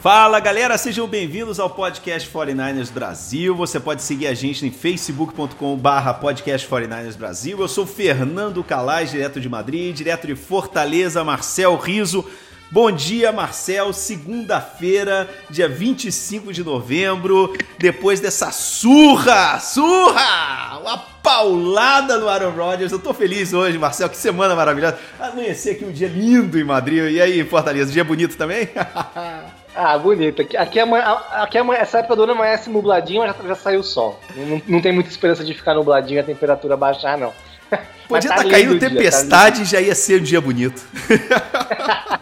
Fala galera, sejam bem-vindos ao podcast 49ers Brasil. Você pode seguir a gente em facebook.com/barra podcast 49ers Brasil. Eu sou Fernando Calais, direto de Madrid, direto de Fortaleza, Marcel Riso. Bom dia, Marcel. Segunda-feira, dia 25 de novembro, depois dessa surra, surra, uma paulada no Aaron Rodgers. Eu tô feliz hoje, Marcel. Que semana maravilhosa. Amanhecer aqui um dia lindo em Madrid. E aí, Fortaleza, dia bonito também? Ah, bonito. Aqui, aqui, aqui essa época do ano amanhece nubladinho, mas já, já saiu o sol. Não, não, tem muita esperança de ficar nubladinho e a temperatura baixar, não. Podia estar tá, tá caindo tá tempestade e tá já ia ser um dia bonito.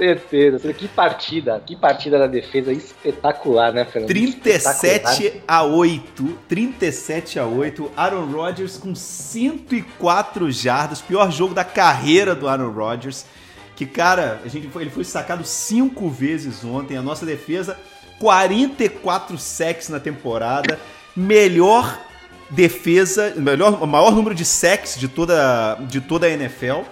Certeza. Que partida, que partida da defesa espetacular, né, Fernando? 37 a 8. 37 a 8. Aaron Rodgers com 104 jardas. Pior jogo da carreira do Aaron Rodgers. Que, cara, a gente foi, ele foi sacado cinco vezes ontem. A nossa defesa, 44 sacks na temporada. Melhor defesa, melhor, maior número de sacks de toda, de toda a NFL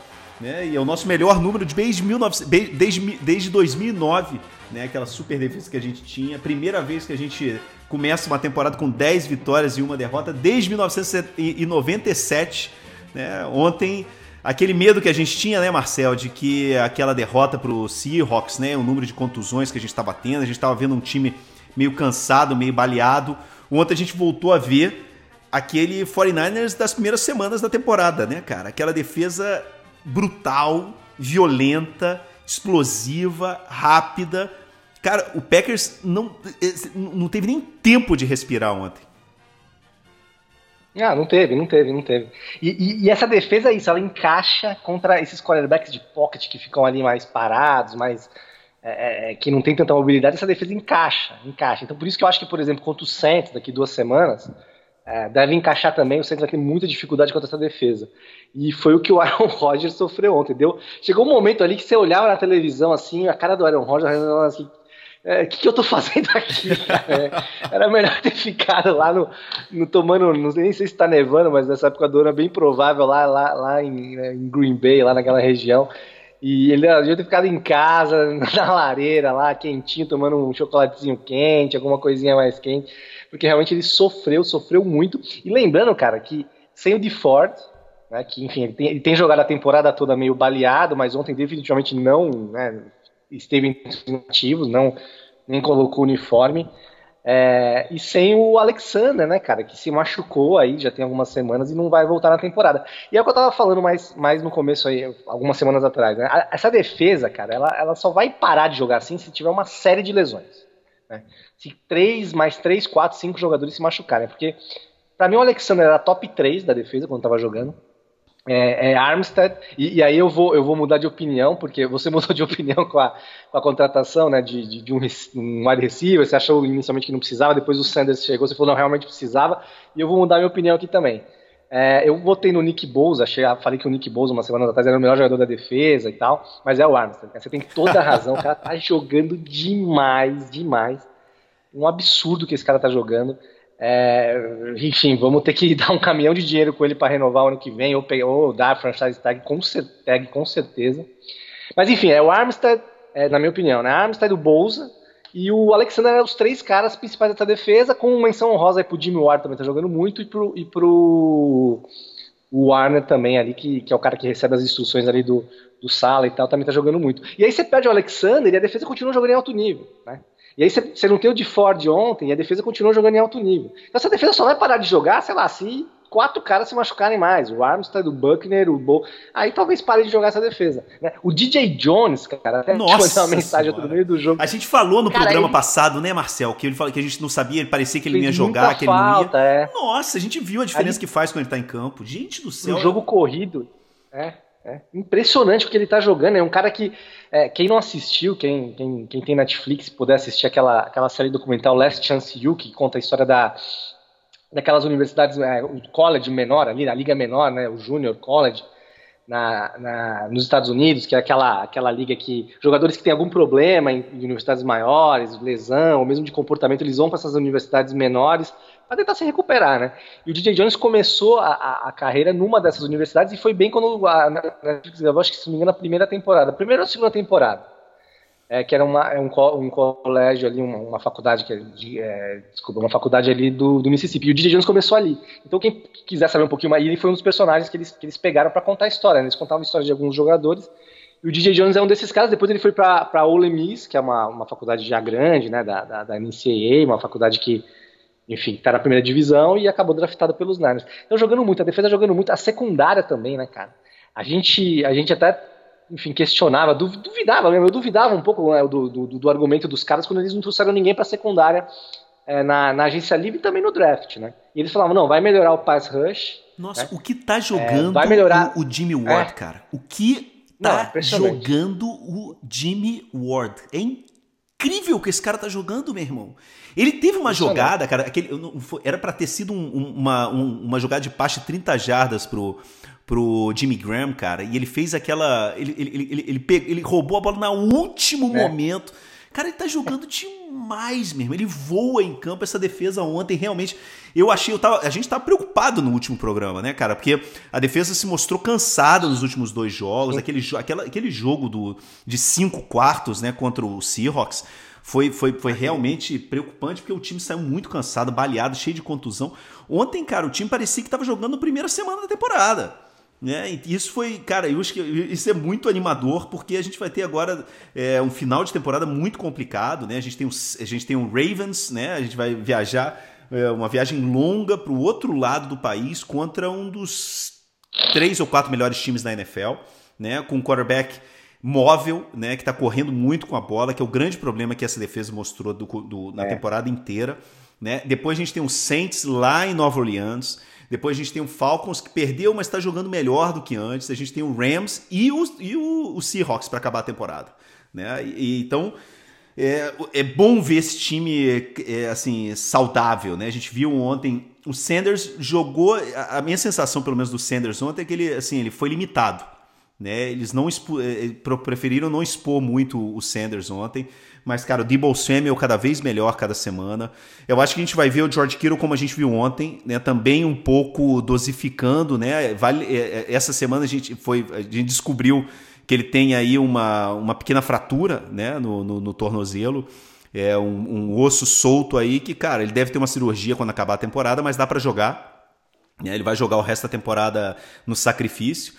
né? E é o nosso melhor número de desde, 19, desde, desde 2009, né? Aquela super defesa que a gente tinha. Primeira vez que a gente começa uma temporada com 10 vitórias e uma derrota desde 1997. Né? Ontem, aquele medo que a gente tinha, né, Marcel, de que aquela derrota pro Seahawks, né? O número de contusões que a gente estava tendo, a gente estava vendo um time meio cansado, meio baleado. Ontem a gente voltou a ver aquele 49ers das primeiras semanas da temporada, né, cara? Aquela defesa brutal, violenta, explosiva, rápida. Cara, o Packers não, não teve nem tempo de respirar ontem. Ah, não teve, não teve, não teve. E, e, e, essa defesa é isso, ela encaixa contra esses quarterbacks de pocket que ficam ali mais parados, mais. É, é, que não tem tanta mobilidade, essa defesa encaixa, encaixa. Então por isso que eu acho que, por exemplo, contra o Saints daqui duas semanas, é, deve encaixar também, o Saints vai ter muita dificuldade contra essa defesa. E foi o que o Aaron Rodgers sofreu ontem, entendeu? Chegou um momento ali que você olhava na televisão assim, a cara do Aaron Rodgers, assim, o é, que, que eu tô fazendo aqui? É, era melhor ter ficado lá no, no, tomando, não sei nem se está nevando, mas nessa época do ano é bem provável lá, lá, lá em, né, em, Green Bay, lá naquela região. E ele devia ter ficado em casa, na lareira lá, quentinho, tomando um chocolatezinho quente, alguma coisinha mais quente, porque realmente ele sofreu, sofreu muito. E lembrando, cara, que sem o DeFord, né, que enfim, ele tem, ele tem, jogado a temporada toda meio baleado, mas ontem definitivamente não né, esteve ativos, não nem colocou uniforme. É, e sem o Alexander, né, cara, que se machucou aí já tem algumas semanas e não vai voltar na temporada. E é o que eu tava falando mais, mais no começo aí, algumas semanas atrás, né? Essa defesa, cara, ela, ela só vai parar de jogar assim se tiver uma série de lesões. Né? Se três, mais três, quatro, cinco jogadores se machucarem. Porque, para mim, o Alexander era top 3 da defesa quando tava jogando é, é Armstead, e, e, aí eu vou, eu vou mudar de opinião, porque você mudou de opinião com a, com a contratação né, de, de, de um, um wide receiver, você achou inicialmente que não precisava, depois o Sanders chegou, você falou, não, realmente precisava, e eu vou mudar minha opinião aqui também. É, eu votei no Nick Bosa, achei, falei que o Nick Bosa uma semana atrás era o melhor jogador da defesa e tal, mas é o Armstead, você tem toda a razão, o cara tá jogando demais, demais, um absurdo que esse cara tá jogando, é, enfim, vamos ter que dar um caminhão de dinheiro com ele para renovar o ano que vem, ou, ou dar a franchise tag com, tag com certeza. Mas enfim, é o Armstead, é, na minha opinião, né? Armstead, o Bolsa e o Alexander eram os três caras principais dessa defesa, com menção honrosa aí pro Jimmy Ward também tá jogando muito, e pro, e pro o Warner também ali, que, que é o cara que recebe as instruções ali do, do Sala e tal, também tá jogando muito. E aí você perde o Alexander e a defesa continua jogando em alto nível, né? E aí você não tem o de Ford ontem e a defesa continua jogando em alto nível. Então essa defesa só vai parar de jogar, sei lá, se quatro caras se machucarem mais. O Armstead, o Buckner, o Bo. Aí talvez pare de jogar essa defesa. Né? O DJ Jones, cara, até Nossa uma mensagem no meio do jogo. A gente falou no cara, programa ele... passado, né, Marcel? Que ele falou que a gente não sabia, ele parecia que ele ia jogar, que ele falta, não ia. É. Nossa, a gente viu a diferença que faz quando ele tá em campo. Gente do céu. No jogo corrido. É. É impressionante o que ele tá jogando. É um cara que, é, quem não assistiu, quem, quem, quem tem Netflix, puder assistir aquela, aquela série documental Last Chance You, que conta a história da, daquelas universidades, é, o college menor ali, a liga menor, né, o junior college, na, na, nos Estados Unidos, que é aquela, aquela liga que jogadores que têm algum problema em, em universidades maiores, lesão, ou mesmo de comportamento, eles vão para essas universidades menores para tentar se recuperar, né? E o DJ Jones começou a, a, a, carreira numa dessas universidades e foi bem quando a Netflix gravou, acho que se não me engano, a primeira temporada, primeira ou segunda temporada, é, que era uma, é um, um colégio ali, uma, uma faculdade que de, é, desculpa, uma faculdade ali do, do, Mississippi. E o DJ Jones começou ali. Então quem quiser saber um pouquinho mais, ele foi um dos personagens que eles, que eles pegaram para contar a história. Né? Eles contavam a história de alguns jogadores. E o DJ Jones é um desses caras. Depois ele foi para Ole Miss, que é uma, uma faculdade já grande, né, da, da, da NCAA, uma faculdade que enfim, tá na primeira divisão e acabou draftado pelos Niners. Então jogando muito, a defesa jogando muito, a secundária também, né, cara? A gente, a gente até, enfim, questionava, duvidava mesmo, eu duvidava um pouco né, do, do, do, argumento dos caras quando eles não trouxeram ninguém pra secundária é, na, na, agência livre e também no draft, né? E eles falavam, não, vai melhorar o pass rush. Nossa, né? o que tá jogando é, vai melhorar... o, o Jimmy Ward, é. cara? O que tá não, jogando o Jimmy Ward? É incrível o que esse cara tá jogando, meu irmão. Ele teve uma jogada, cara, aquele, era para ter sido um, uma, um, uma jogada de passe 30 jardas pro, pro Jimmy Graham, cara, e ele fez aquela. Ele, ele, ele, ele, pegou, ele roubou a bola no último é. momento. Cara, ele tá jogando demais mesmo. Ele voa em campo. Essa defesa ontem, realmente. Eu achei. Eu tava, a gente tava preocupado no último programa, né, cara? Porque a defesa se mostrou cansada nos últimos dois jogos. Aquele, aquela, aquele jogo do, de cinco quartos, né, contra o Seahawks foi, foi, foi realmente preocupante porque o time saiu muito cansado, baleado, cheio de contusão. Ontem, cara, o time parecia que estava jogando a primeira semana da temporada. Né? Isso foi, cara, eu acho que isso é muito animador porque a gente vai ter agora é, um final de temporada muito complicado, né? A gente tem um, a gente tem um Ravens, né? A gente vai viajar é, uma viagem longa para o outro lado do país contra um dos três ou quatro melhores times da NFL, né? Com um quarterback móvel, né, que está correndo muito com a bola, que é o grande problema que essa defesa mostrou do, do, na é. temporada inteira. Né? Depois a gente tem o Saints lá em Nova Orleans. Depois a gente tem o Falcons, que perdeu, mas está jogando melhor do que antes. A gente tem o Rams e o, e o, o Seahawks para acabar a temporada. Né? E, então é, é, bom ver esse time é, assim saudável. Né? A gente viu ontem. O Sanders jogou. A, minha sensação, pelo menos, do Sanders ontem é que ele, assim, ele foi limitado. Né? Eles não eh, eh, preferiram não expor muito o Sanders ontem. Mas, cara, o Debo Samuel cada vez melhor cada semana. Eu acho que a gente vai ver o George Kittle como a gente viu ontem, né? Também um pouco dosificando, né? Vale, eh, essa semana a gente foi, a gente descobriu que ele tem aí uma, uma pequena fratura, né? No, no, no tornozelo. É um, um, osso solto aí que, cara, ele deve ter uma cirurgia quando acabar a temporada, mas dá para jogar. Né? Ele vai jogar o resto da temporada no sacrifício.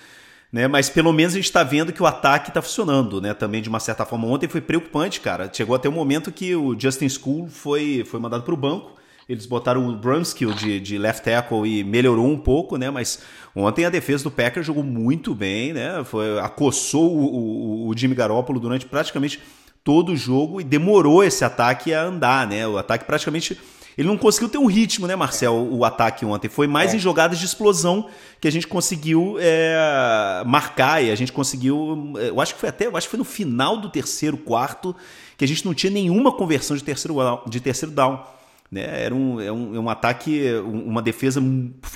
Né, mas pelo menos a gente está vendo que o ataque está funcionando, né? Também de uma certa forma. Ontem foi preocupante, cara. Chegou até o um momento que o Justin School foi, foi mandado para o banco. Eles botaram o Brunskill de, de left tackle e melhorou um pouco, né? Mas ontem a defesa do Packers jogou muito bem, né? Foi, acossou o, o, o Jimmy Garoppolo durante praticamente todo o jogo e demorou esse ataque a andar, né? O ataque praticamente ele não conseguiu ter um ritmo, né, Marcel, o ataque ontem. Foi mais é. em jogadas de explosão que a gente conseguiu é, marcar e a gente conseguiu. É, eu acho que foi até, eu acho que foi no final do terceiro quarto que a gente não tinha nenhuma conversão de terceiro, de terceiro down. Né? Era um, é um, é um ataque, uma defesa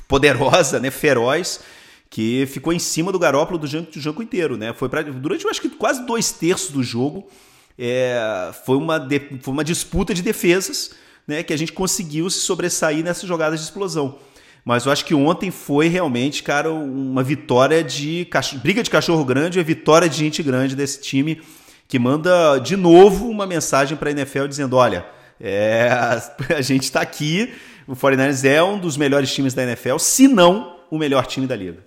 poderosa, né, feroz que ficou em cima do Garópolo do jogo, inteiro, né? Foi pra, durante, eu acho que quase dois terços do jogo, é, foi, uma de, foi uma disputa de defesas né, que a gente conseguiu se sobressair nessas jogadas de explosão. Mas eu acho que ontem foi realmente, cara, uma vitória de briga de cachorro grande, é vitória de gente grande desse time que manda de novo uma mensagem para a NFL dizendo: olha, é, a gente está aqui, o 49ers é um dos melhores times da NFL, se não o melhor time da liga.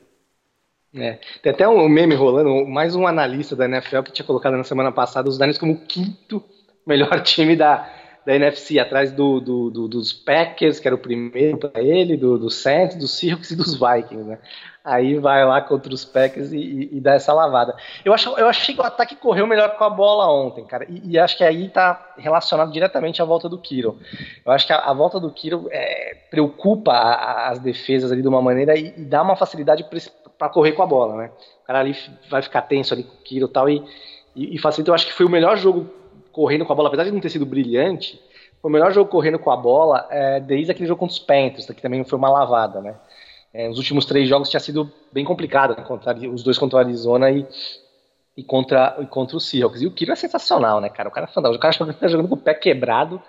É, tem até um meme rolando, mais um analista da NFL que tinha colocado na semana passada os Niners como o quinto melhor time da, da NFC, atrás do, do, do, dos Packers, que era o primeiro para ele, do, do Saints, dos Seahawks e dos Vikings, né? Aí vai lá contra os Packers e, e, e, dá essa lavada. Eu, acho, eu achei que o ataque correu melhor com a bola ontem, cara. E, e acho que aí está relacionado diretamente à volta do Kiro. Eu acho que a, a volta do Kiro é, preocupa a, a, as defesas ali de uma maneira e, dá uma facilidade para correr com a bola, né? O cara ali vai ficar tenso ali com o Kiro e tal, e, e, facilita. Eu acho que foi o melhor jogo correndo com a bola, apesar de não ter sido brilhante, foi o melhor jogo correndo com a bola é, desde aquele jogo contra os Panthers, que também foi uma lavada, né? É, os últimos três jogos tinha sido bem complicado, né? contra, os dois contra o Arizona e, e, contra, e contra o Seahawks. E o Kiro é sensacional, né, cara? O cara é fantástico. O cara tá jogando com o pé quebrado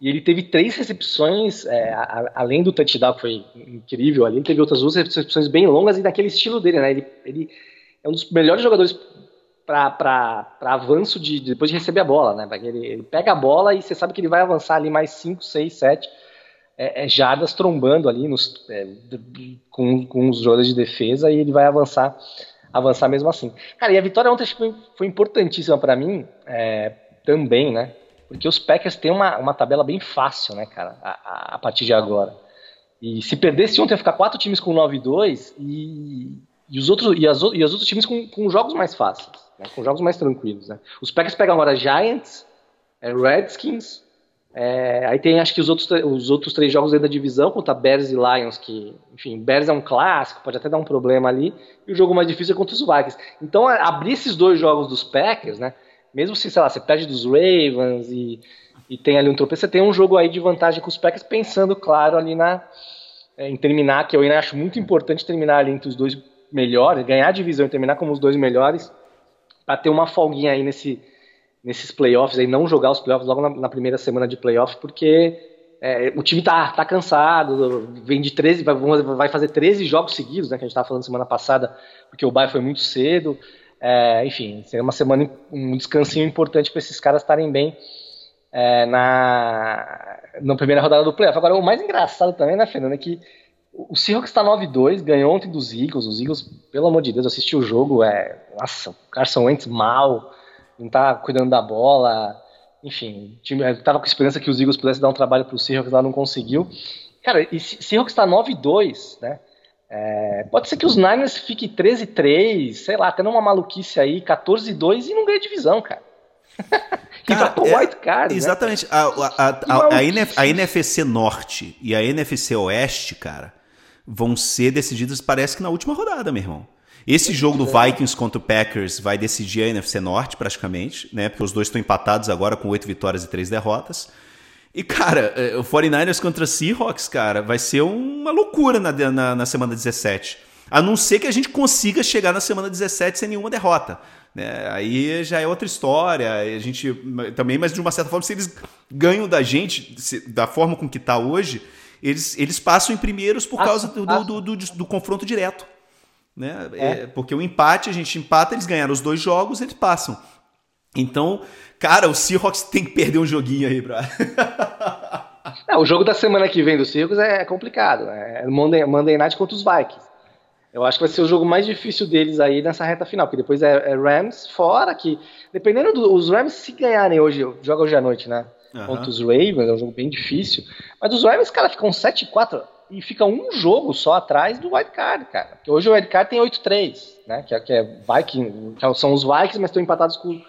e ele teve três recepções, é, a, além do touchdown, que foi incrível ali, ele teve outras duas recepções bem longas e naquele estilo dele, né? Ele, ele é um dos melhores jogadores para avanço de, depois de receber a bola, né? Ele, ele, pega a bola e você sabe que ele vai avançar ali mais 5, 6, 7 é, jardas trombando ali nos, é, com, com os jogadores de defesa e ele vai avançar avançar mesmo assim. Cara, e a vitória ontem foi, foi importantíssima para mim é, também, né? Porque os Packers têm uma, uma tabela bem fácil, né, cara, a, a, a partir de agora. E se perdesse ontem ia ficar quatro times com 9-2 e, e os outros e as, e os outros times com, com jogos mais fáceis, né, com jogos mais tranquilos. Né. Os Packers pegam agora Giants, é, Redskins, é, aí tem acho que os outros, os outros três jogos dentro da divisão, contra Bears e Lions, que, enfim, Bears é um clássico, pode até dar um problema ali, e o jogo mais difícil é contra os Vikings. Então, abrir esses dois jogos dos Packers, né, mesmo se, sei lá, você perde dos Ravens e, e tem ali um tropeço, você tem um jogo aí de vantagem com os Packers, pensando, claro, ali na, é, em terminar, que eu ainda acho muito importante terminar ali entre os dois melhores, ganhar a divisão e terminar como os dois melhores, para ter uma folguinha aí nesse, nesses playoffs, aí não jogar os playoffs logo na, na primeira semana de playoff, porque é, o time tá, tá cansado, vem de 13, vai, vai fazer 13 jogos seguidos, né, que a gente estava falando semana passada, porque o bye foi muito cedo, é, enfim, seria uma semana, um descansinho importante para esses caras estarem bem é, na, na primeira rodada do playoff. Agora, o mais engraçado também, né, Fernando, é que o Seahawks está 9-2, ganhou ontem dos Eagles. Os Eagles, pelo amor de Deus, assisti o jogo, é, nossa, o Carson Wentz mal, não tá cuidando da bola. Enfim, time, eu tava com esperança que os Eagles pudessem dar um trabalho para o Seahawks, lá não conseguiu. Cara, e Seahawks está 9-2, né? É, pode ser que os Niners fiquem 13-3, sei lá, tendo uma maluquice aí, 14-2 e não ganhe divisão, cara. e vai pro é, white card. Né? Exatamente. Né? A, a, a, a, NF, a NFC Norte e a NFC Oeste, cara, vão ser decididas, parece que na última rodada, meu irmão. Esse jogo do Vikings contra o Packers vai decidir a NFC Norte, praticamente, né? Porque os dois estão empatados agora com oito vitórias e três derrotas. E, cara, é, o 49ers contra Seahawks, cara, vai ser uma loucura na, na, na, semana 17. A não ser que a gente consiga chegar na semana 17 sem nenhuma derrota. Né? Aí já é outra história. A gente também, mas de uma certa forma, se eles ganham da gente, se, da forma com que está hoje, eles, eles passam em primeiros por causa do, do, do, do, do confronto direto. Né? É. É, porque o empate, a gente empata, eles ganharam os dois jogos, eles passam. Então, cara, o Seahawks tem que perder um joguinho aí pra. Não, o jogo da semana que vem do Seahawks é complicado. Né? É Monday, Monday Night contra os Vikings. Eu acho que vai ser o jogo mais difícil deles aí nessa reta final, porque depois é, é Rams fora, que dependendo dos Rams, se ganharem hoje, joga hoje à noite, né? Uhum. Contra os Ravens, é um jogo bem difícil. Mas os Ravens, cara, ficam 7-4 e fica um jogo só atrás do Wildcard, cara. Porque hoje o Wildcard tem 8-3, né? Que é, que é Viking, que são os Vikings, mas estão empatados com,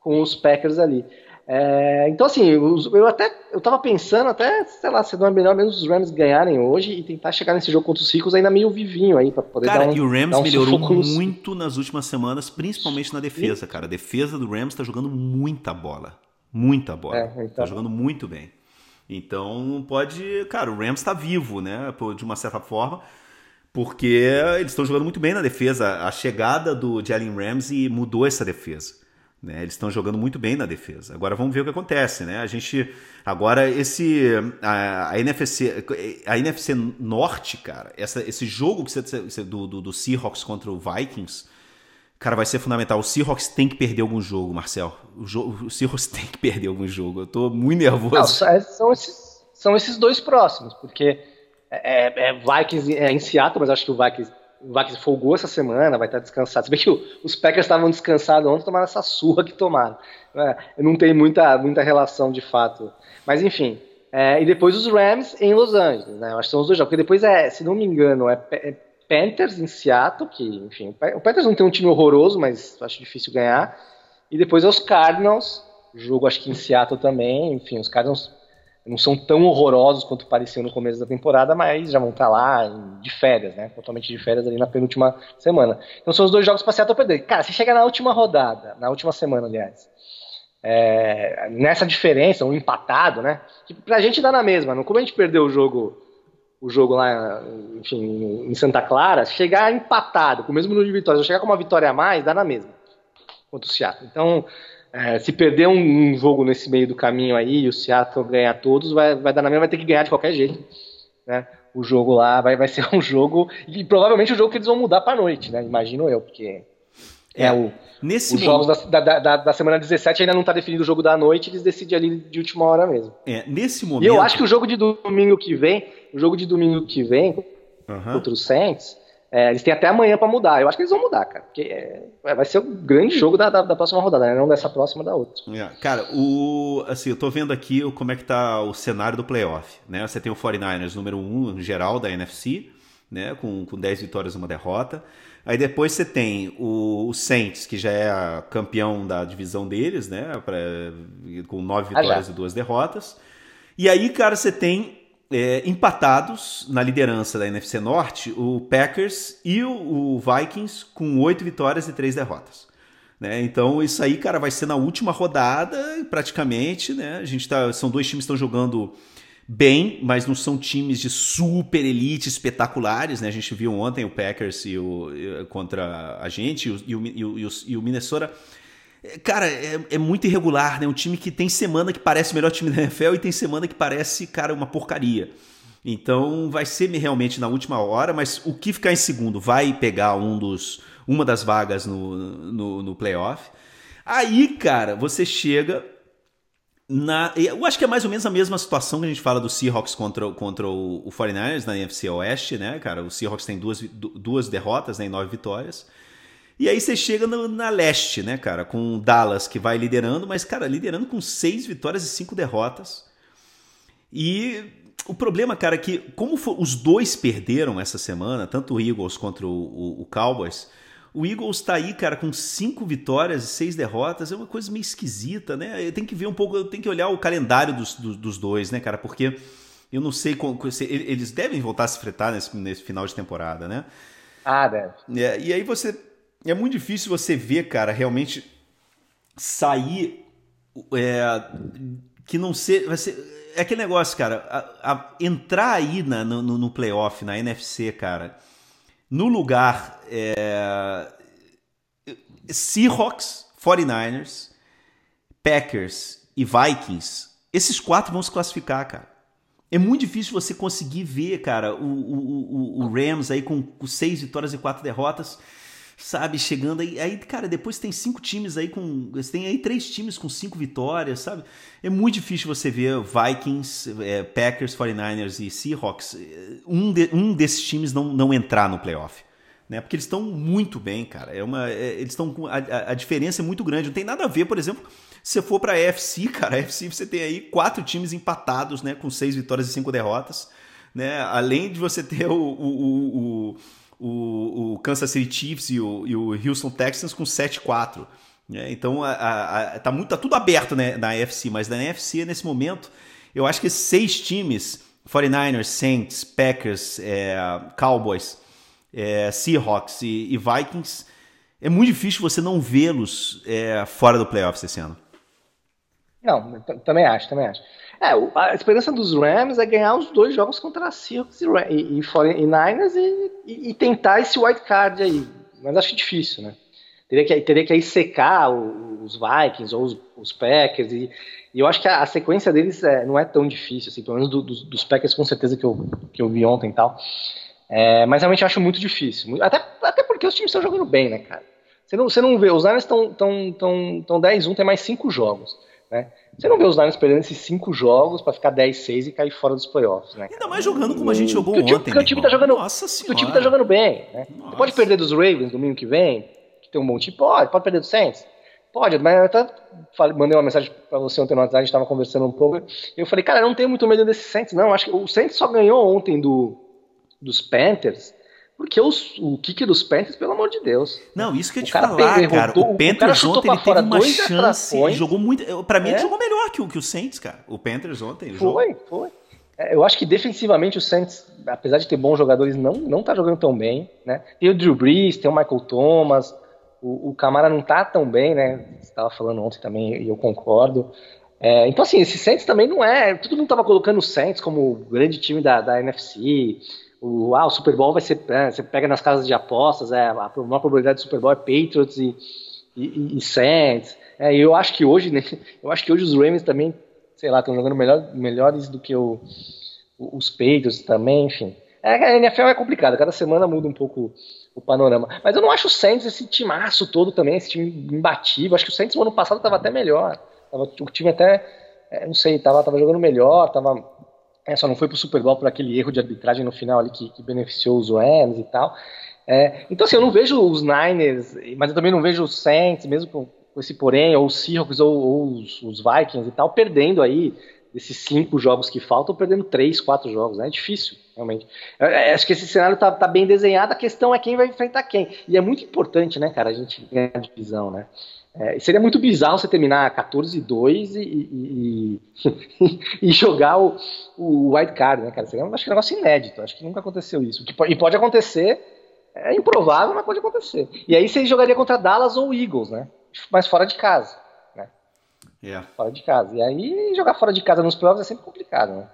com os Packers ali. É, então, assim, eu até eu tava pensando até, sei lá, se não é melhor mesmo os Rams ganharem hoje e tentar chegar nesse jogo contra os Ricos ainda meio vivinho aí para poder cara, dar um, e o Rams um melhorou muito nas últimas semanas, principalmente na defesa, cara. A defesa do Rams tá jogando muita bola. Muita bola. É, então... Tá jogando muito bem. Então, pode. Cara, o Rams tá vivo, né? De uma certa forma. Porque eles estão jogando muito bem na defesa. A chegada do Jalen Ramsey mudou essa defesa. Né? Eles estão jogando muito bem na defesa. Agora vamos ver o que acontece, né? A gente agora esse a, a NFC a NFC Norte, cara, essa, esse jogo que você, do, do, do Seahawks contra o Vikings, cara, vai ser fundamental. O Seahawks tem que perder algum jogo, Marcel. O, jogo, o Seahawks tem que perder algum jogo. Eu tô muito nervoso. Não, é, são, esses, são esses dois próximos, porque é, é, é Vikings é em Seattle, mas acho que o Vikings o Vikings folgou essa semana, vai estar descansado. Se bem que os Packers estavam descansados ontem, tomaram essa surra que tomaram. É, não tem muita, muita relação de fato. Mas enfim. É, e depois os Rams em Los Angeles, né? Eu acho que são os dois jogos. Porque depois é, se não me engano, é, é Panthers em Seattle, que, enfim, o Panthers não tem um time horroroso, mas acho difícil ganhar. E depois é os Cardinals, jogo acho que em Seattle também. Enfim, os Cardinals não são tão horrorosos quanto pareciam no começo da temporada, mas já vão estar lá de férias, né? Totalmente de férias ali na penúltima semana. Então são os dois jogos para Seattle perder. Cara, se chegar na última rodada, na última semana, aliás, é, nessa diferença, um empatado, né? Que pra gente dá na mesma. Não como a gente perdeu o jogo, o jogo lá, enfim, em Santa Clara, chegar empatado, com o mesmo número de vitórias, chegar com uma vitória a mais, dá na mesma. Contra o Seattle. Então, é, se perder um, um, jogo nesse meio do caminho aí e o Seattle ganhar todos, vai, vai dar na mesma, vai ter que ganhar de qualquer jeito. Né? O jogo lá vai, vai ser um jogo. E provavelmente o jogo que eles vão mudar pra noite, né? Imagino eu, porque. É, é o, nesse os jogos da, da, da, da, semana 17 ainda não está definido o jogo da noite, eles decidem ali de última hora mesmo. É, nesse momento. E eu acho que o jogo de domingo que vem, o jogo de domingo que vem, uhum. contra o Saints, é, eles têm até amanhã para mudar. Eu acho que eles vão mudar, cara. Porque é, vai ser o grande jogo da, da, da próxima rodada, né? Não dessa próxima, da outra. É, cara, o, assim, eu tô vendo aqui como é que tá o cenário do playoff. Né? Você tem o 49ers número 1 um, geral da NFC, né? com, com 10 vitórias e uma derrota. Aí depois você tem o, o Saints, que já é campeão da divisão deles, né? Pra, com 9 ah, vitórias ah, e duas derrotas. E aí, cara, você tem é, empatados na liderança da NFC Norte o Packers e o, o Vikings com oito vitórias e três derrotas. Né? Então isso aí, cara, vai ser na última rodada praticamente. Né? A gente tá, são dois times que estão jogando bem, mas não são times de super elite espetaculares. Né? A gente viu ontem o Packers e o, contra a gente e o, e o, e o Minnesota Cara, é, é, muito irregular, né? Um time que tem semana que parece o melhor time da NFL e tem semana que parece, cara, uma porcaria. Então vai ser realmente na última hora, mas o que ficar em segundo vai pegar um dos, uma das vagas no, no, no playoff. Aí, cara, você chega na. Eu acho que é mais ou menos a mesma situação que a gente fala do Seahawks contra, contra o, o 49ers na NFC Oeste, né, cara? O Seahawks tem duas, duas derrotas né, e nove vitórias. E aí você chega no, na leste, né, cara, com o Dallas que vai liderando, mas, cara, liderando com seis vitórias e cinco derrotas. E o problema, cara, é que como os dois perderam essa semana, tanto o Eagles quanto o, o, o Cowboys, o Eagles tá aí, cara, com cinco vitórias e seis derrotas, é uma coisa meio esquisita, né? Tenho que ver um pouco, tenho que olhar o calendário dos, dos, dos dois, né, cara, porque eu não sei como, eles devem voltar a se fretar nesse, nesse final de temporada, né? Ah, deve. É, e aí você é muito difícil você ver, cara, realmente sair é, que não ser, vai ser. É aquele negócio, cara. A, a, entrar aí na, no, no playoff, na NFC, cara, no lugar é, Seahawks, 49ers, Packers e Vikings, esses quatro vão se classificar, cara. É muito difícil você conseguir ver, cara, o, o, o, o Rams aí com, com seis vitórias e quatro derrotas sabe? Chegando aí, aí, cara, depois tem cinco times aí com. Você tem aí três times com cinco vitórias, sabe? É muito difícil você ver Vikings, é, Packers, 49ers e Seahawks, um, de, um desses times não, não entrar no playoff. Né? Porque eles estão muito bem, cara. É uma, é, eles estão a, a diferença é muito grande. Não tem nada a ver, por exemplo, se você for para a AFC, cara, a AFC você tem aí quatro times empatados, né, com seis vitórias e cinco derrotas, né? Além de você ter o, o o, o Kansas City Chiefs e o, e o Houston Texans com 7-4. Né? Então a, a, tá, tá tudo aberto né, na NFC, mas na NFC, nesse momento, eu acho que esses seis times, 49ers, Saints, Packers, é, Cowboys, é, Seahawks e, e, Vikings, é muito difícil você não vê-los é, fora do playoffs esse ano. Não, também acho, também acho. É, a esperança dos Rams é ganhar os dois jogos contra a Seahawks e, e, e Niners e, e, e, tentar esse white card aí. Mas acho difícil, né? Teria que, teria que aí secar os Vikings ou os, os Packers. E, eu acho que a, a sequência deles é, não é tão difícil, assim, pelo menos do, dos, dos Packers com certeza que eu, que eu vi ontem e tal. É, mas realmente acho muito difícil. Até, até porque os times estão jogando bem, né, cara? Você não, você não vê, os Niners estão tão, tão, tão 10-1, tem mais 5 jogos. Né? Você não vê os Niners perdendo esses cinco jogos para ficar 10-6 e cair fora dos playoffs, né? Ainda mais jogando como a gente jogou porque ontem. Porque o time tá jogando, Nossa senhora. o time tá jogando bem, né? Você pode perder dos Ravens domingo que vem, que tem um bom time, pode, pode perder dos Saints. Pode, mas eu até falei, mandei uma mensagem para você ontem no WhatsApp, a gente tava conversando um pouco, e eu falei, cara, eu não tenho muito medo desses Saints, não, acho que o Saints só ganhou ontem do, dos Panthers Porque os, o kick dos Panthers, pelo amor de Deus. Não, isso que eu te falar, pegou, cara. o Panthers ontem ele teve uma chance, ele jogou muito. Pra mim, é. ele jogou melhor que o, que o Saints, cara. O Panthers ontem. Foi, jogou... foi. É, eu acho que defensivamente o Saints, apesar de ter bons jogadores, não, não tá jogando tão bem, né? Tem o Drew Brees, tem o Michael Thomas, o, o Camara não tá tão bem, né? Você estava falando ontem também, e eu concordo. É, então, assim, esse Saints também não é. Todo mundo tava colocando o Saints como o grande time da, da NFC. O, ah, o Super Bowl vai ser. É, você pega nas casas de apostas, é, a maior probabilidade do Super Bowl é Patriots e, e, e Saints. É, eu acho que hoje, né, eu acho que hoje os Rams também, sei lá, estão jogando melhor, melhores do que o, os Patriots também, enfim. É, a NFL é complicada, cada semana muda um pouco o panorama. Mas eu não acho o Saints esse timaço todo também, esse time imbatível. Acho que o Saints no ano passado estava até melhor. Tava, o time até, é, não sei, tava, tava jogando melhor, tava, é, só não foi pro Super Bowl por aquele erro de arbitragem no final ali que, que beneficiou os Rams e tal. É, então, assim, eu não vejo os Niners, mas eu também não vejo os Saints, mesmo com, com esse porém, ou os Seahawks ou, ou os, os, Vikings e tal, perdendo aí desses cinco jogos que faltam, perdendo três, quatro jogos. Né? É difícil, realmente. Eu, eu, acho que esse cenário tá, tá, bem desenhado, a questão é quem vai enfrentar quem. E é muito importante, né, cara, a gente ganhar a divisão, né? É, seria muito bizarro você terminar 14-2 e, e, e, jogar o, o wild card, né, cara? Seria acho que um negócio inédito, acho que nunca aconteceu isso. E pode acontecer, é improvável, mas pode acontecer. E aí você jogaria contra Dallas ou Eagles, né? Mas fora de casa. Né? Yeah. Fora de casa. E aí jogar fora de casa nos playoffs é sempre complicado, né?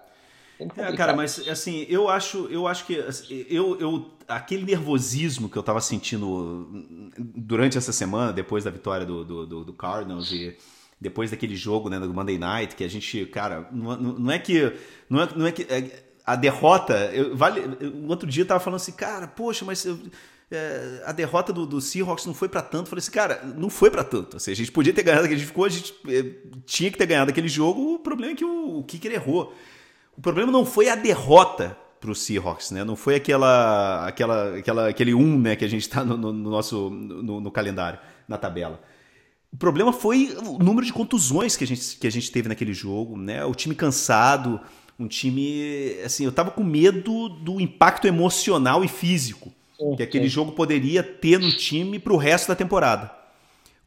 É, cara, mas assim, eu acho, eu acho que assim, eu, eu aquele nervosismo que eu tava sentindo durante essa semana, depois da vitória do, do, do Cardinals e depois daquele jogo, né, do Monday Night, que a gente, cara, não, não é que não é, não é que é, a derrota, eu, vale, um outro dia eu tava falando assim, cara, poxa, mas eu, é, a derrota do, do, Seahawks não foi para tanto. Eu falei assim, cara, não foi para tanto. Assim, a gente podia ter ganhado, a gente ficou, a gente é, tinha que ter ganhado aquele jogo. O problema é que o, o Kicker errou. O problema não foi a derrota para o Seahawks, né? Não foi aquela, aquela, aquela, aquele 1 um, né, que a gente está no, no, no, nosso no, no, calendário, na tabela. O problema foi o número de contusões que a gente, que a gente teve naquele jogo, né? O time cansado, um time. Assim, eu tava com medo do impacto emocional e físico sim, que aquele sim. jogo poderia ter no time para o resto da temporada.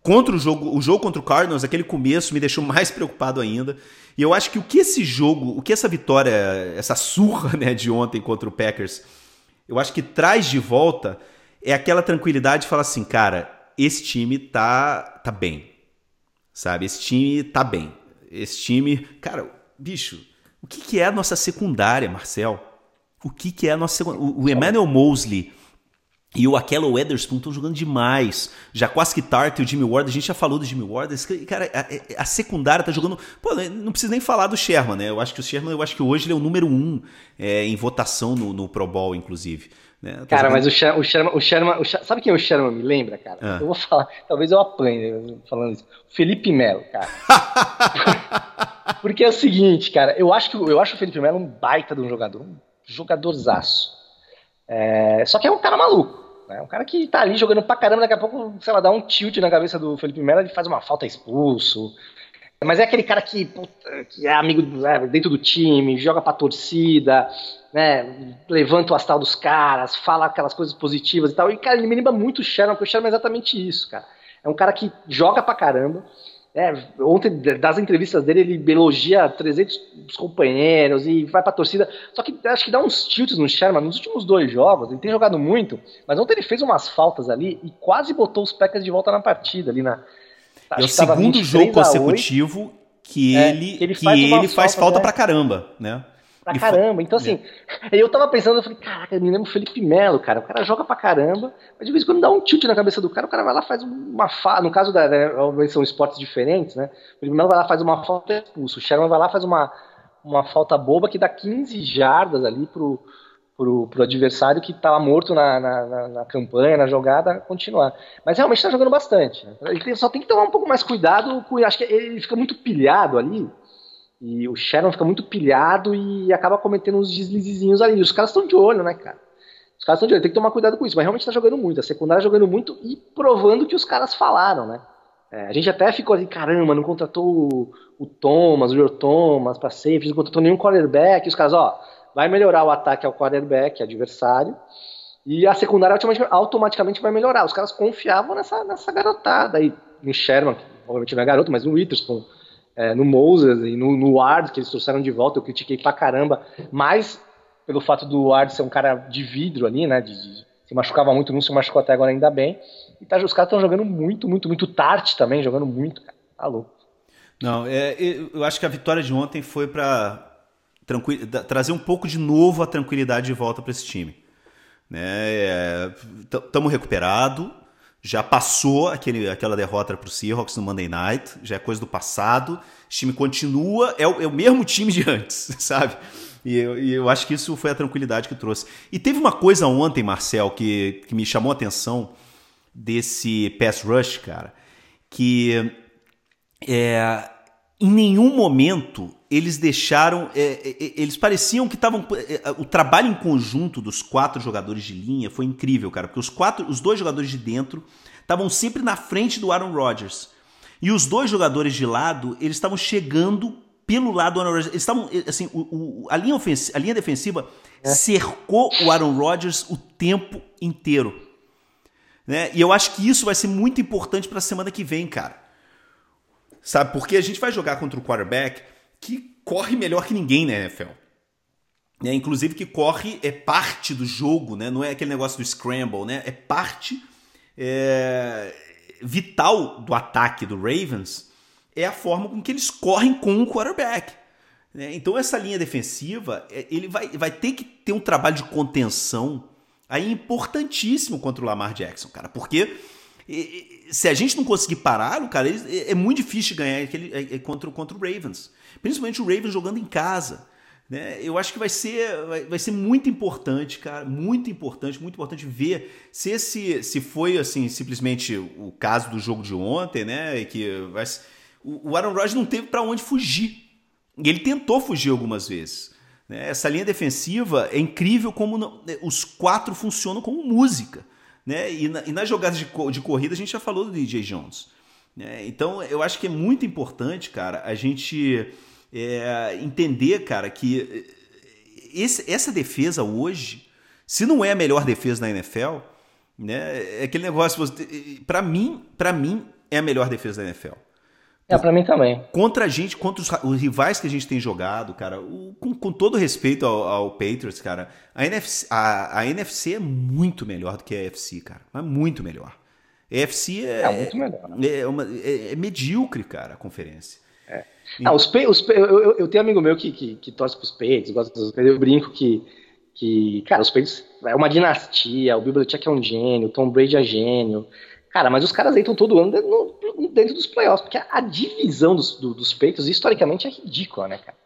Contra o jogo, o jogo contra o Cardinals, aquele começo me deixou mais preocupado ainda. E eu acho que o que esse jogo, o que essa vitória, essa surra né, de ontem contra o Packers, eu acho que traz de volta é aquela tranquilidade de falar assim, cara, esse time tá, tá bem. Sabe? Esse time tá bem. Esse time. Cara, bicho, o que, que é a nossa secundária, Marcel? O que, que é a nossa secundária? O, o Emmanuel Mosley e o Aquelo Weatherspoon estão jogando demais. Jaquaski Tart e o Jimmy Ward, a gente já falou do Jimmy Ward. Cara, a, a, secundária tá jogando. Pô, né, não precisa nem falar do Sherman, né? Eu acho que o Sherman, eu acho que hoje ele é o número um é, em votação no, no, Pro Bowl, inclusive. Né? Cara, jogando... mas o Sherman, o Sherman, o Sherman o Sherman, sabe quem o Sherman me lembra, cara? Ah. Eu vou falar, talvez eu apanhe falando isso. Felipe Melo, cara. Porque é o seguinte, cara, eu acho que eu acho o Felipe Melo um baita de um jogador, um jogadorzaço. É, só que é um cara maluco. Né? Um cara que tá ali jogando pra caramba, daqui a pouco, sei lá, dá um tilt na cabeça do Felipe Melo, ele faz uma falta expulso. Mas é aquele cara que, puta, que é amigo é, dentro do time, joga pra torcida, né? Levanta o astral dos caras, fala aquelas coisas positivas e tal. E, cara, ele me lembra muito o Sherman, porque o Sherman é exatamente isso, cara. É um cara que joga pra caramba, é, ontem, das entrevistas dele, ele elogia 300 companheiros e vai pra torcida. Só que acho que dá uns tilts no Sherman nos últimos dois jogos. Ele tem jogado muito, mas ontem ele fez umas faltas ali e quase botou os Packers de volta na partida. ali na. É o segundo jogo consecutivo que ele, é, que ele faz, que ele faz falta né? pra caramba, né? Pra caramba. Então, assim, é. eu tava pensando, eu falei, caraca, me lembro o Felipe Melo, cara. O cara joga pra caramba, mas de vez em quando dá um tilt na cabeça do cara, o cara vai lá faz uma falta. No caso da. Né, são esportes diferentes, né? O Felipe Melo vai lá faz uma falta e é expulso. O Sherman vai lá faz uma, uma falta boba que dá 15 jardas ali pro, pro, pro adversário que tava morto na, na, na, na campanha, na jogada, continuar. Mas realmente tá jogando bastante. Né? Ele só tem que tomar um pouco mais cuidado com. Acho que ele fica muito pilhado ali e o Sharon fica muito pilhado e acaba cometendo uns deslizezinhos ali. Os caras estão de olho, né, cara? Os caras estão de olho, tem que tomar cuidado com isso. Mas realmente tá jogando muito. A secundária jogando muito e provando que os caras falaram, né? É, a gente até ficou ali, caramba, não contratou o, o Thomas, o George Thomas pra sempre, não contratou nenhum quarterback. E os caras, ó, vai melhorar o ataque ao quarterback, adversário. E a secundária automaticamente, vai melhorar. Os caras confiavam nessa, nessa garotada aí, no Sherman, obviamente não é garoto, mas no Witherspoon, é, no Moses e no, no Ward, que eles trouxeram de volta, eu critiquei pra caramba, mas pelo fato do Ward ser um cara de vidro ali, né, de, de se machucava muito, não se machucou até agora ainda bem, e tá, os caras estão jogando muito, muito, muito, Tart também, jogando muito, cara, tá. Não, é, eu acho que a vitória de ontem foi para trazer um pouco de novo a tranquilidade de volta para esse time. Estamos é, recuperado, já passou aquele, aquela derrota para o Seahawks no Monday Night, já é coisa do passado. O time continua, é o, é o mesmo time de antes, sabe? E eu, e eu, acho que isso foi a tranquilidade que trouxe. E teve uma coisa ontem, Marcel, que, que me chamou a atenção desse pass rush, cara, que é, em nenhum momento eles deixaram. É, é, é eles pareciam que estavam. É, é, o trabalho em conjunto dos quatro jogadores de linha foi incrível, cara. Porque os quatro, os dois jogadores de dentro estavam sempre na frente do Aaron Rodgers. E os dois jogadores de lado, eles estavam chegando pelo lado do Aaron Rodgers. Eles estavam. Assim, o, o, a, linha ofensiva, a linha defensiva é. cercou o Aaron Rodgers o tempo inteiro. Né? E eu acho que isso vai ser muito importante para a semana que vem, cara. Sabe? Porque a gente vai jogar contra o quarterback que corre melhor que ninguém na NFL. É, inclusive que corre é parte do jogo, né? não é aquele negócio do scramble, né? é parte é, vital do ataque do Ravens, é a forma com que eles correm com o quarterback. Né? Então essa linha defensiva, é, ele vai, vai ter que ter um trabalho de contenção aí importantíssimo contra o Lamar Jackson, cara, porque se a gente não conseguir parar, cara, é, é muito difícil ganhar aquele, é, contra, contra o Ravens. Principalmente o Ravens jogando em casa. Né? Eu acho que vai ser, vai, vai ser muito importante, cara, muito importante, muito importante ver se esse se foi assim simplesmente o caso do jogo de ontem, né? Que vai, o Aaron Rodgers não teve para onde fugir. E ele tentou fugir algumas vezes. Né? Essa linha defensiva é incrível como não, os quatro funcionam como música. Né? E, na, e nas jogadas de, de corrida a gente já falou do DJ Jones. Né? Então eu acho que é muito importante, cara, a gente é, entender, cara, que eh, esse, essa defesa hoje, se não é a melhor defesa na NFL, né, é aquele negócio. Para mim, para mim é a melhor defesa da NFL. É, pra mim também. Contra a gente, contra os, os rivais que a gente tem jogado, cara, o, com, com, todo respeito ao, ao, Patriots, cara, a NFC, a, a NFC é muito melhor do que a AFC, cara. Mas muito melhor. A AFC é, é muito melhor. Né? É, uma, é, é, medíocre, cara, a conferência. É. Ah, os, os, eu, eu, eu, tenho um amigo meu que, que, que torce pros Patriots, gosta dos Patriots, eu brinco que, que, cara, os Patriots é uma dinastia, o Belichick é um gênio, o Tom Brady é gênio, Cara, mas os caras entram todo ano dentro, dos playoffs, porque a divisão dos, do, dos peitos, historicamente, é ridícula, né, cara?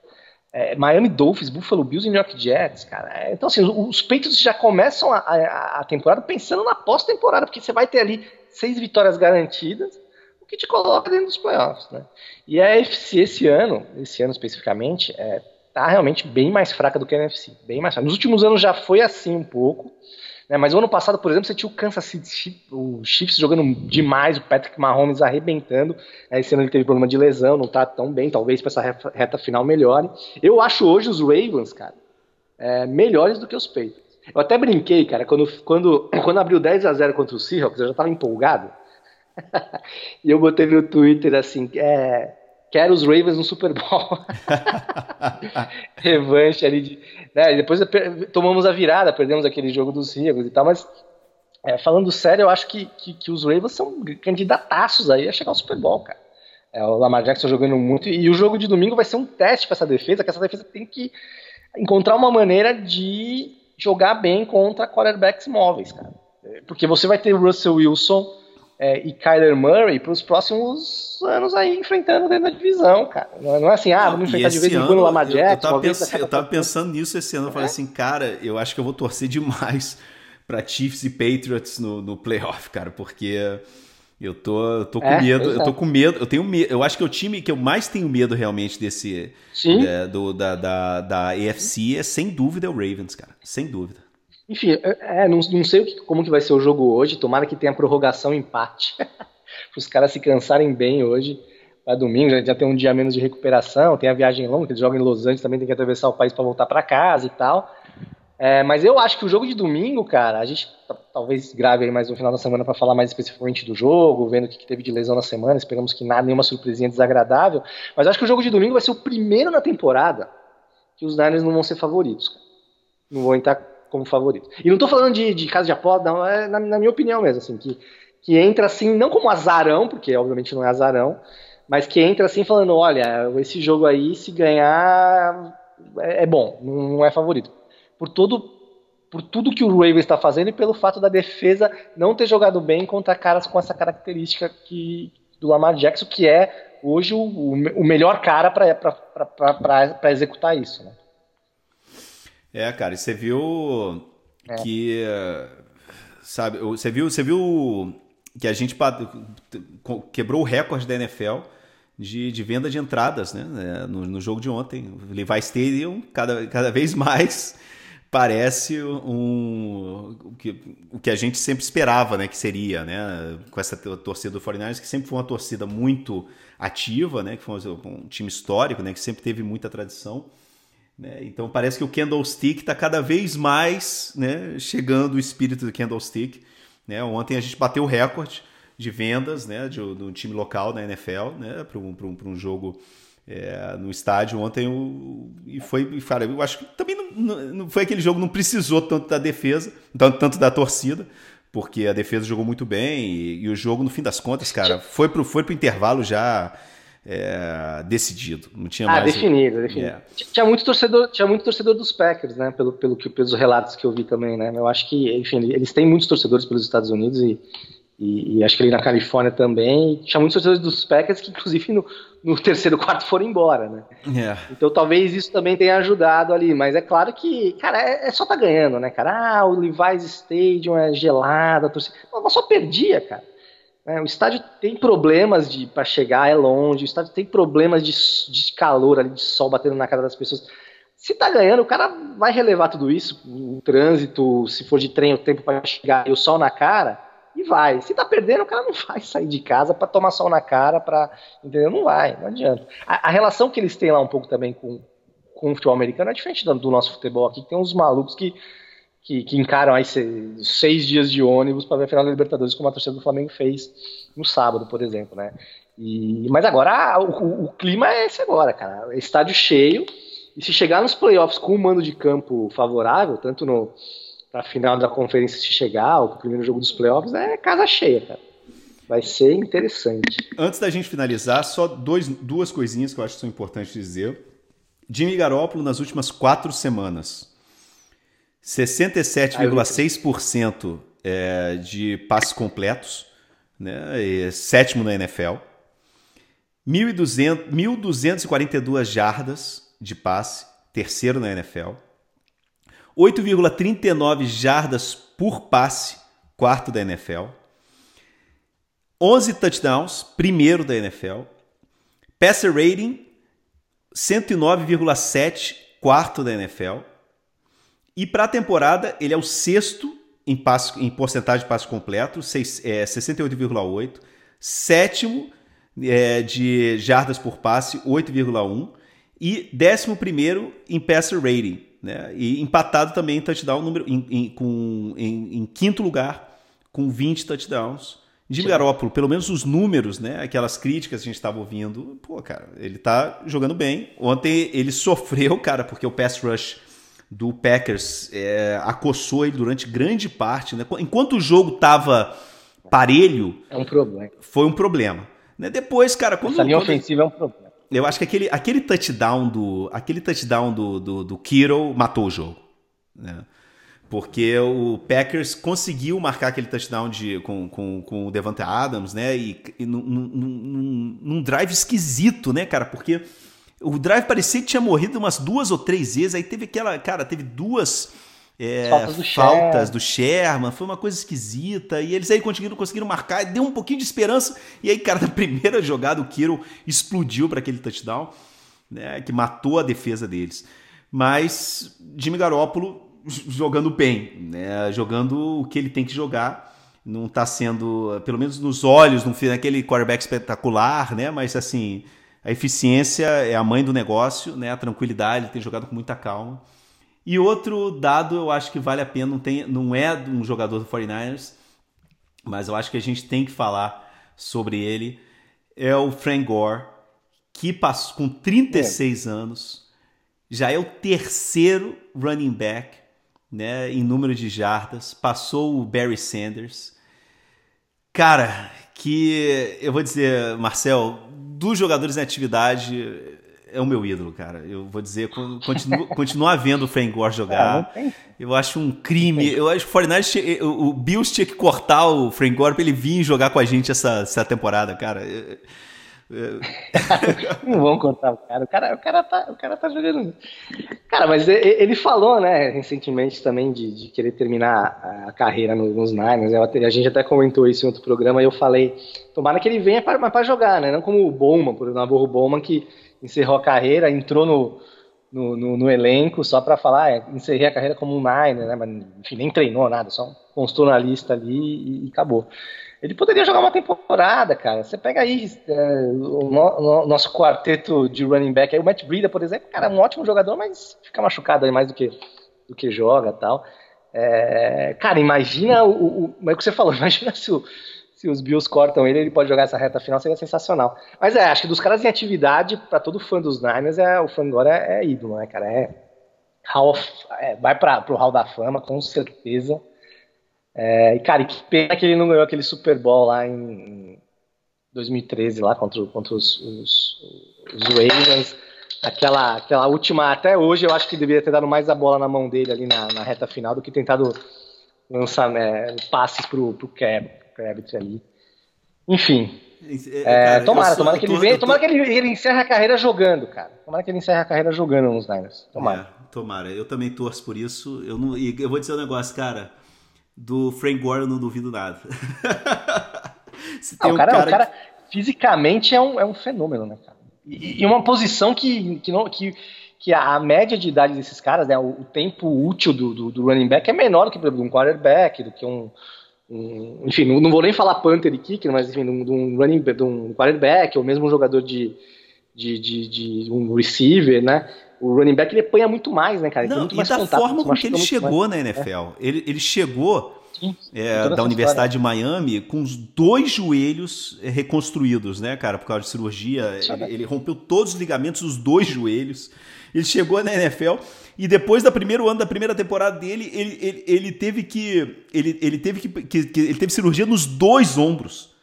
É, Miami Dolphins, Buffalo Bills e New York Jets, cara. É, então, assim, os, os peitos já começam a, a, a temporada pensando na pós-temporada, porque você vai ter ali seis vitórias garantidas, o que te coloca dentro dos playoffs, né? E a NFC esse ano, esse ano especificamente, é, tá realmente bem mais fraca do que a NFC, bem mais fraca. Nos últimos anos já foi assim um pouco, né? Mas o ano passado, por exemplo, você tinha o Kansas City, o Chiefs jogando demais, o Patrick Mahomes arrebentando. Esse ano ele teve problema de lesão, não tá tão bem, talvez para essa reta final melhore. Eu acho hoje os Ravens, cara, é, melhores do que os Patriots. Eu até brinquei, cara, quando, quando, quando abriu 10 a 0 contra o Seahawks, eu já tava empolgado. e eu botei no Twitter assim, é, quero os Ravens no Super Bowl. Revanche ali de, né? depois tomamos a virada, perdemos aquele jogo dos Seagulls e tal, mas é, falando sério, eu acho que, que, que, os Ravens são candidataços aí a chegar ao Super Bowl, cara. É, o Lamar Jackson jogando muito, e o jogo de domingo vai ser um teste para essa defesa, que essa defesa tem que encontrar uma maneira de jogar bem contra quarterbacks móveis, cara. Porque você vai ter Russell Wilson é, e Kyler Murray para os próximos anos aí enfrentando dentro da divisão, cara. Não, não é assim, ah, vamos enfrentar de vez em quando o Lamar Jackson. Eu, tava, pens eu tava pensando nisso esse ano, eu falei é? assim, cara, eu acho que eu vou torcer demais para Chiefs e Patriots no, no playoff, cara, porque eu tô, eu tô com é, medo, eu tô com medo, eu tenho medo, eu acho que o time que eu mais tenho medo realmente desse é, do, da, da, da AFC é sem dúvida é o Ravens, cara, sem dúvida. Enfim, é, não, não sei que, como que vai ser o jogo hoje. Tomara que tenha prorrogação empate. Os caras se cansarem bem hoje. Para domingo já, já tem um dia menos de recuperação. Tem a viagem longa, que eles jogam em Los Angeles, também tem que atravessar o país para voltar para casa e tal. É, mas eu acho que o jogo de domingo, cara, a gente talvez grave aí mais no final da semana para falar mais especificamente do jogo, vendo o que, teve de lesão na semana. Esperamos que nada, nenhuma surpresinha desagradável. Mas acho que o jogo de domingo vai ser o primeiro na temporada que os Niners não vão ser favoritos. Cara. Não vão entrar como favoritos. E não tô falando de, de casa de aposta, não, é na, na, minha opinião mesmo, assim, que, que entra assim, não como azarão, porque obviamente não é azarão, mas que entra assim falando: olha, esse jogo aí, se ganhar, é, é bom, não é favorito por todo por tudo que o Ravens está fazendo e pelo fato da defesa não ter jogado bem contra caras com essa característica que do Lamar Jackson, que é hoje o, o melhor cara para executar isso. Né? É, cara, e você viu é. que. Sabe, você viu, você viu que a gente quebrou o recorde da NFL de, de venda de entradas né? É, no, no jogo de ontem. O Levi Stadium, cada, cada vez mais parece um, o, que, o que a gente sempre esperava né, que seria, né, com essa torcida do 49ers, que sempre foi uma torcida muito ativa, né, que foi um time histórico, né, que sempre teve muita tradição. Né, então parece que o Candlestick está cada vez mais né, chegando o espírito do Candlestick. Né, ontem a gente bateu o recorde de vendas né, de, de um time local na NFL né, para um, um, um jogo é, no estádio ontem o, e foi, cara, eu acho que também não, não, foi aquele jogo, não precisou tanto da defesa, tanto, tanto da torcida, porque a defesa jogou muito bem e, e o jogo, no fim das contas, cara, foi pro, foi pro intervalo já é, decidido. Não tinha ah, mais. definido, definido. É. Tinha muito torcedor, tinha muito torcedor dos Packers, né? Pelo, pelo que, pelos relatos que eu vi também, né? Eu acho que, enfim, eles têm muitos torcedores pelos Estados Unidos e e, e, acho que ali na Califórnia também. tinha muitos torcedores dos Packers que, inclusive, no, no terceiro quarto foram embora, né? Yeah. É. Então talvez isso também tenha ajudado ali. Mas é claro que, cara, é, é só tá ganhando, né, cara? Ah, o Levi's Stadium é gelado, a torcida. Mas só perdia, cara. É, o estádio tem problemas de para chegar, é longe, o estádio tem problemas de, de calor ali, de sol batendo na cara das pessoas. Se tá ganhando, o cara vai relevar tudo isso, o trânsito, se for de trem, o tempo para chegar e o sol na cara e vai. Se tá perdendo, o cara não vai sair de casa para tomar sol na cara, para entendeu? Não vai, não adianta. A, a, relação que eles têm lá um pouco também com, com o futebol americano é diferente do, do nosso futebol aqui, que tem uns malucos que, que, que encaram aí seis, dias de ônibus para ver a final da Libertadores, como a torcida do Flamengo fez no sábado, por exemplo, né? E, mas agora o, o, clima é esse agora, cara. Estádio cheio. E se chegar nos playoffs com um mando de campo favorável, tanto no, para a final da conferência se chegar, ou o primeiro jogo dos playoffs, é casa cheia, cara. Vai ser interessante. Antes da gente finalizar, só dois, duas coisinhas que eu acho que são importantes dizer. Jimmy Garoppolo nas últimas quatro semanas. 67,6% é, de passes completos, né? sétimo na NFL. 1.242 jardas de passe, terceiro na NFL. 8,39 jardas por passe, quarto da NFL. 11 touchdowns, primeiro da NFL. Passer rating, 109,7, quarto da NFL. E para a temporada, ele é o sexto em, em porcentagem de passe completo, é, 68,8. Sétimo é, de jardas por passe, 8,1. E décimo primeiro em passer rating, né? E empatado também em touchdown número, em, em, com, em, em, quinto lugar, com 20 touchdowns. Jimmy Garoppolo, pelo menos os números, né? Aquelas críticas que a gente estava ouvindo, pô, cara, ele tá jogando bem. Ontem ele sofreu, cara, porque o pass rush do Packers é, acossou ele durante grande parte, né? Enquanto o jogo tava parelho, é um problema. Foi um problema. Né? Depois, cara, quando essa linha quando, ofensiva é um problema eu acho que aquele, aquele touchdown do aquele touchdown do, do, do Kittle matou o jogo. Né? Porque o Packers conseguiu marcar aquele touchdown de, com, com, com o Devante Adams, né? E, e num, num, num, drive esquisito, né, cara? Porque o drive parecia que tinha morrido umas duas ou três vezes. Aí teve aquela. Cara, teve duas é, faltas, do, faltas do, Sherman, foi uma coisa esquisita. E eles aí conseguiram, conseguiram marcar, deu um pouquinho de esperança. E aí, cara, na primeira jogada, o Kiro explodiu para aquele touchdown, né, que matou a defesa deles. Mas Jimmy Garoppolo jogando bem, né, jogando o que ele tem que jogar. Não está sendo, pelo menos nos olhos, não fez aquele quarterback espetacular, né? Mas assim, a eficiência é a mãe do negócio, né? A tranquilidade, ele tem jogado com muita calma. E outro dado eu acho que vale a pena, não, tem, não é um jogador do 49ers, mas eu acho que a gente tem que falar sobre ele, é o Frank Gore, que passou com 36 é. anos, já é o terceiro running back né, em número de jardas, passou o Barry Sanders. Cara, que eu vou dizer, Marcel, dos jogadores em atividade, é o meu ídolo, cara. Eu vou dizer, continuo, continuar vendo o Frank Gore jogar. É, eu acho um crime. Eu acho que o Fortnite, o Bills tinha que cortar o Frank Gore pra ele vir jogar com a gente essa, essa temporada, cara. não vão cortar o cara. O cara, o cara, tá, o cara tá jogando. Cara, mas ele falou, né, recentemente também de, de querer terminar a carreira nos Niners. A gente até comentou isso em outro programa e eu falei, tomara que ele venha para jogar, né? Não como o Bowman, por exemplo, o Bowman que encerrou a carreira, entrou no, no, no, no elenco só para falar, é, encerrei a carreira como um Niner, né? Mas enfim, nem treinou nada, só constou na lista ali e, e acabou. Ele poderia jogar uma temporada, cara. Você pega aí é, o, no, o, nosso quarteto de running back, aí, o Matt Breida, por exemplo, cara, é um ótimo jogador, mas fica machucado aí mais do que, do que joga tal. É, cara, imagina o, o, é que você falou, imagina se, o, se os Bills cortam ele, ele pode jogar essa reta final, seria sensacional. Mas é, acho que dos caras em atividade, para todo fã dos Niners, é, o fã agora é, é ídolo, né, cara? É, Hall of, é, vai para o Hall da Fama, com certeza. É, e, cara, que pena que ele não ganhou aquele Super Bowl lá em, 2013, lá contra, contra os, os, os Ravens. Aquela, aquela última, até hoje eu acho que deveria ter dado mais a bola na mão dele ali na, na reta final do que tentado lançar é, passes pro, pro Kravitz ali. Enfim. É, é, cara, tomara, sou, tomara que ele venha, tomara que ele, ele encerre a carreira jogando, cara. Tomara que ele encerre a carreira jogando nos Niners. Tomara. É, tomara. Eu também torço por isso. Eu não, e eu vou dizer um negócio, cara do Frank Gore eu não duvido nada. Se tem ah, o, cara, um cara... o cara fisicamente é um, é um fenômeno, né, cara? E, e uma posição que, que, não, que, que a média de idade desses caras, né, o, o tempo útil do, do, do, running back é menor do que, por exemplo, um quarterback, do que um. um enfim, não, não, vou nem falar punter e kicker, mas enfim, de um, de um running de um quarterback, ou mesmo um jogador de, de, de, de um receiver, né? O running back ele apanha muito mais, né, cara? Não, e da contato, forma com que ele chegou mais. na NFL. É. Ele, ele chegou Sim, é, da Universidade de Miami com os dois joelhos reconstruídos, né, cara, por causa de cirurgia. Ele, ele, rompeu todos os ligamentos dos dois joelhos. Ele chegou na NFL e depois do primeiro ano da primeira temporada dele, ele, ele, ele teve que ele, ele teve que, que, que, ele teve cirurgia nos dois ombros.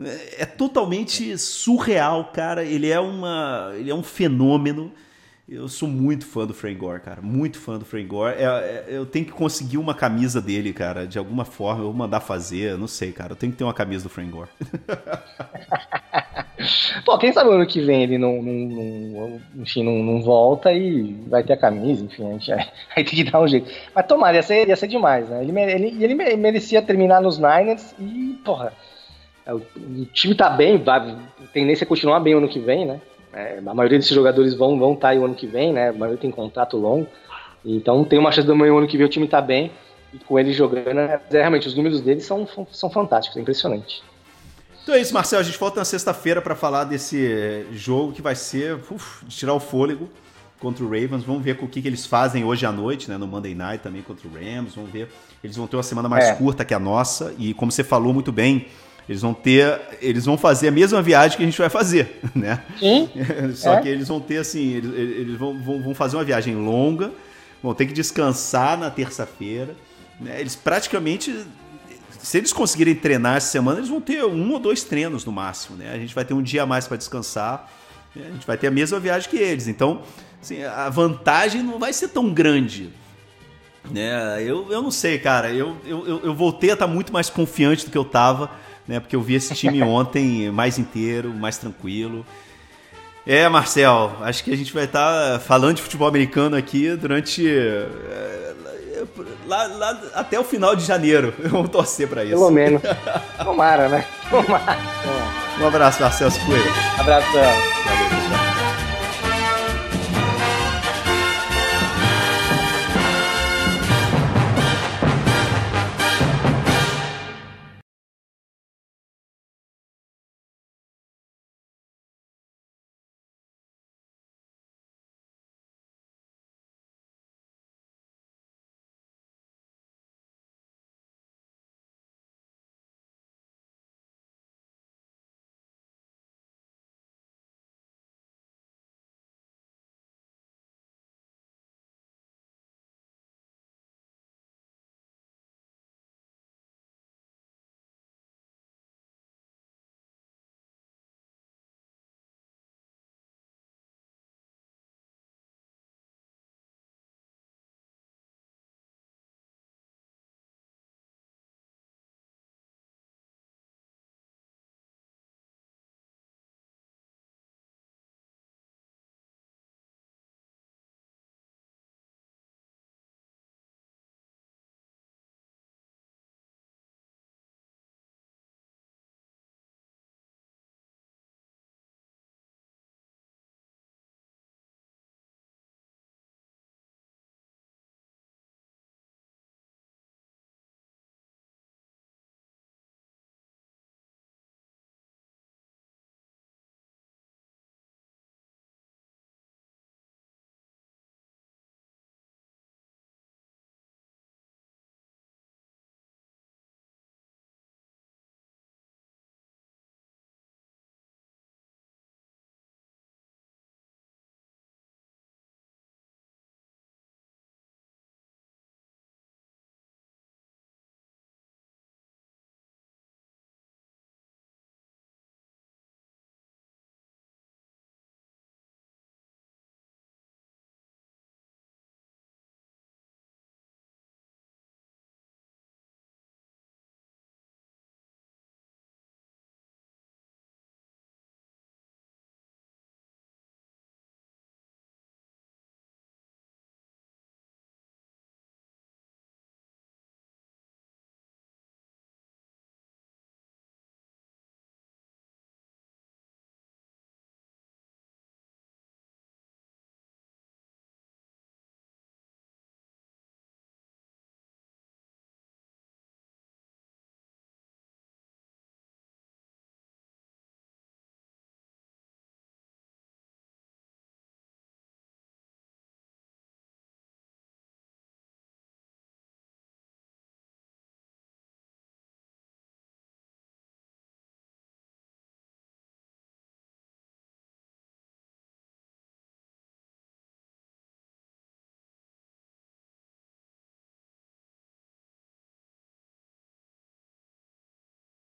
É, é totalmente surreal, cara. Ele é uma ele é um fenômeno. Eu sou muito fã do Frank Gore, cara. Muito fã do Frank Gore. É, é, eu tenho que conseguir uma camisa dele, cara. De alguma forma, eu vou mandar fazer. Não sei, cara. Eu tenho que ter uma camisa do Frank Gore. Pô, quem sabe ano que vem ele não, não, não enfim, não, não, volta e vai ter a camisa, enfim, a gente vai ter que dar um jeito. Mas tomara, ia ser, ia ser demais, né? Ele, ele, ele merecia terminar nos Niners e, porra, é, o, o time tá bem, vai, tendência a continuar bem ano que vem, né? É, a maioria desses jogadores vão vão estar tá aí o ano que vem, né? A maioria tem contrato longo. Então tem uma chance do amanhã o ano que vem o time estar tá bem e com ele jogando. É, realmente, os números dele são, são fantásticos, é impressionante. Então é isso, Marcelo. A gente volta na sexta-feira para falar desse jogo que vai ser uf, de tirar o fôlego contra o Ravens. Vamos ver o que, que eles fazem hoje à noite, né? No Monday Night também contra o Rams. Vamos ver. Eles vão ter uma semana mais é. curta que a nossa. E como você falou muito bem, eles vão ter, eles vão fazer a mesma viagem que a gente vai fazer, né? Sim. Só é. que eles vão ter assim, eles, eles vão, vão, vão, fazer uma viagem longa, vão ter que descansar na terça-feira. Né? Eles praticamente, se eles conseguirem treinar essa semana, eles vão ter um ou dois treinos no máximo, né? A gente vai ter um dia a mais para descansar, né? a gente vai ter a mesma viagem que eles. Então, assim, a vantagem não vai ser tão grande. Né? Eu, eu não sei, cara. Eu, eu, eu voltei a estar muito mais confiante do que eu estava né? Porque eu vi esse time ontem mais inteiro, mais tranquilo. É, Marcel, acho que a gente vai estar tá falando de futebol americano aqui durante. É, lá, lá, até o final de janeiro. Vamos torcer para isso. Pelo menos. Tomara, né? Tomara. Um abraço, Marcel. Cuida. Abração. Valeu,